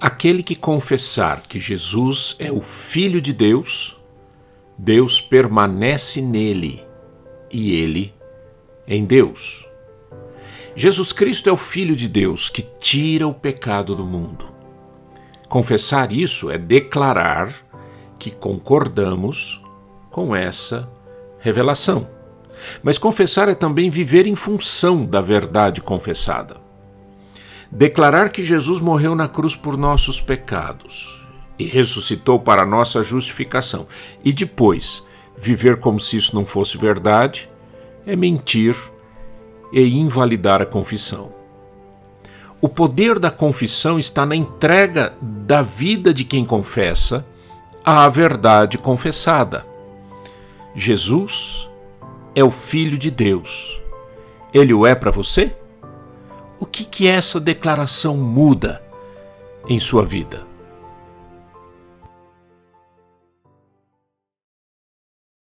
Aquele que confessar que Jesus é o Filho de Deus, Deus permanece nele e ele em Deus. Jesus Cristo é o Filho de Deus que tira o pecado do mundo. Confessar isso é declarar que concordamos com essa revelação. Mas confessar é também viver em função da verdade confessada. Declarar que Jesus morreu na cruz por nossos pecados e ressuscitou para nossa justificação, e depois viver como se isso não fosse verdade, é mentir e invalidar a confissão. O poder da confissão está na entrega da vida de quem confessa à verdade confessada. Jesus é o Filho de Deus. Ele o é para você? O que, que essa declaração muda em sua vida?